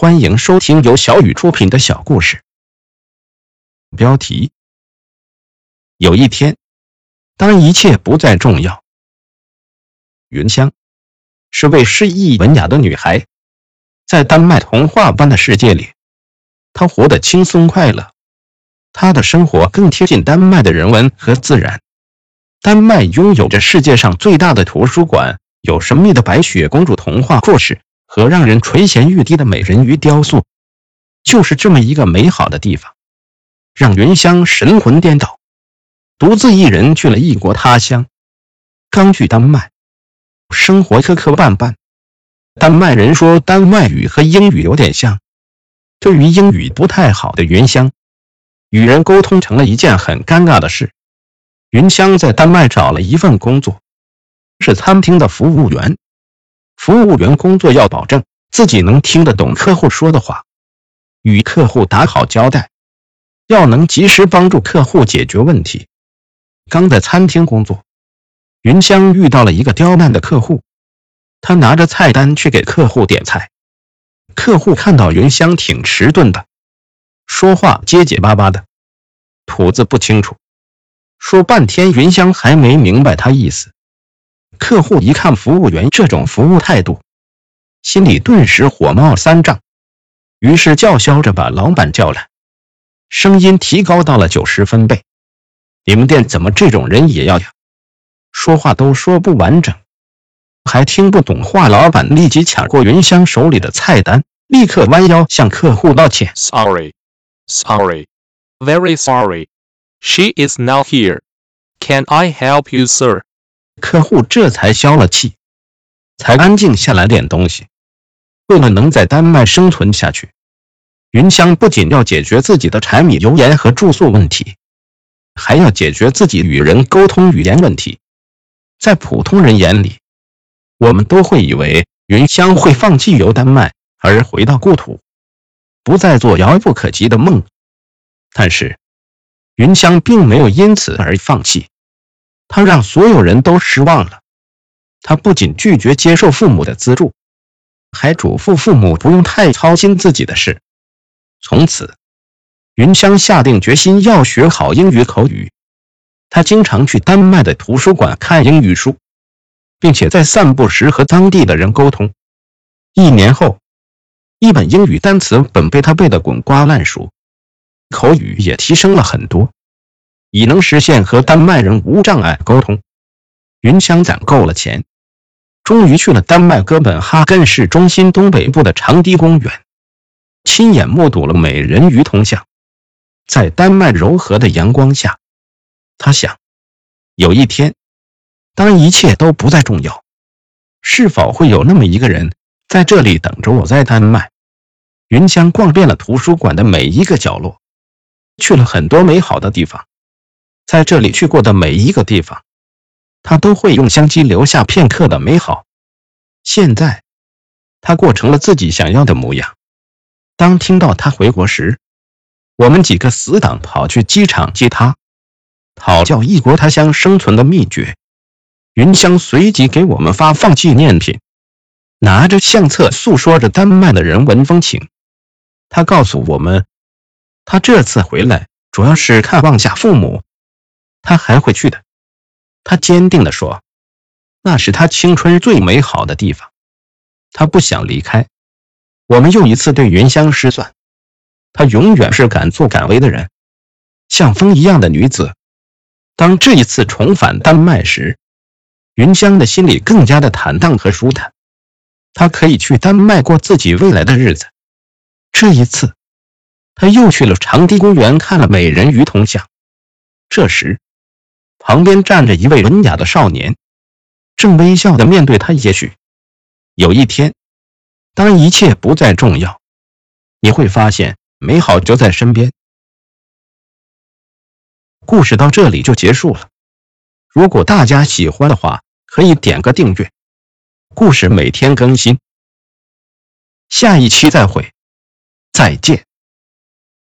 欢迎收听由小雨出品的小故事。标题：有一天，当一切不再重要。云香是位诗意文雅的女孩，在丹麦童话般的世界里，她活得轻松快乐。她的生活更贴近丹麦的人文和自然。丹麦拥有着世界上最大的图书馆，有神秘的白雪公主童话故事。和让人垂涎欲滴的美人鱼雕塑，就是这么一个美好的地方，让云香神魂颠倒，独自一人去了异国他乡。刚去丹麦，生活磕磕绊绊。丹麦人说丹麦语和英语有点像，对于英语不太好的云香，与人沟通成了一件很尴尬的事。云香在丹麦找了一份工作，是餐厅的服务员。服务员工作要保证自己能听得懂客户说的话，与客户打好交代，要能及时帮助客户解决问题。刚在餐厅工作，云香遇到了一个刁难的客户，他拿着菜单去给客户点菜。客户看到云香挺迟钝的，说话结结巴巴的，吐字不清楚，说半天云香还没明白他意思。客户一看服务员这种服务态度，心里顿时火冒三丈，于是叫嚣着把老板叫来，声音提高到了九十分贝：“你们店怎么这种人也要呀？说话都说不完整，还听不懂话。”老板立即抢过云香手里的菜单，立刻弯腰向客户道歉：“Sorry, sorry, very sorry. She is now here. Can I help you, sir?” 客户这才消了气，才安静下来点东西。为了能在丹麦生存下去，云香不仅要解决自己的柴米油盐和住宿问题，还要解决自己与人沟通语言问题。在普通人眼里，我们都会以为云香会放弃游丹麦而回到故土，不再做遥不可及的梦。但是，云香并没有因此而放弃。他让所有人都失望了。他不仅拒绝接受父母的资助，还嘱咐父母不用太操心自己的事。从此，云香下定决心要学好英语口语。他经常去丹麦的图书馆看英语书，并且在散步时和当地的人沟通。一年后，一本英语单词本被他背得滚瓜烂熟，口语也提升了很多。已能实现和丹麦人无障碍沟通。云香攒够了钱，终于去了丹麦哥本哈根市中心东北部的长堤公园，亲眼目睹了美人鱼铜像。在丹麦柔和的阳光下，他想：有一天，当一切都不再重要，是否会有那么一个人在这里等着我？在丹麦，云香逛遍了图书馆的每一个角落，去了很多美好的地方。在这里去过的每一个地方，他都会用相机留下片刻的美好。现在，他过成了自己想要的模样。当听到他回国时，我们几个死党跑去机场接他，讨教异国他乡生存的秘诀。云香随即给我们发放纪念品，拿着相册诉说着丹麦的人文风情。他告诉我们，他这次回来主要是看望下父母。他还会去的，他坚定地说：“那是他青春最美好的地方，他不想离开。”我们又一次对云香失算，她永远是敢作敢为的人，像风一样的女子。当这一次重返丹麦时，云香的心里更加的坦荡和舒坦，她可以去丹麦过自己未来的日子。这一次，他又去了长堤公园看了美人鱼铜像，这时。旁边站着一位文雅的少年，正微笑的面对他。也许有一天，当一切不再重要，你会发现美好就在身边。故事到这里就结束了。如果大家喜欢的话，可以点个订阅。故事每天更新，下一期再会，再见。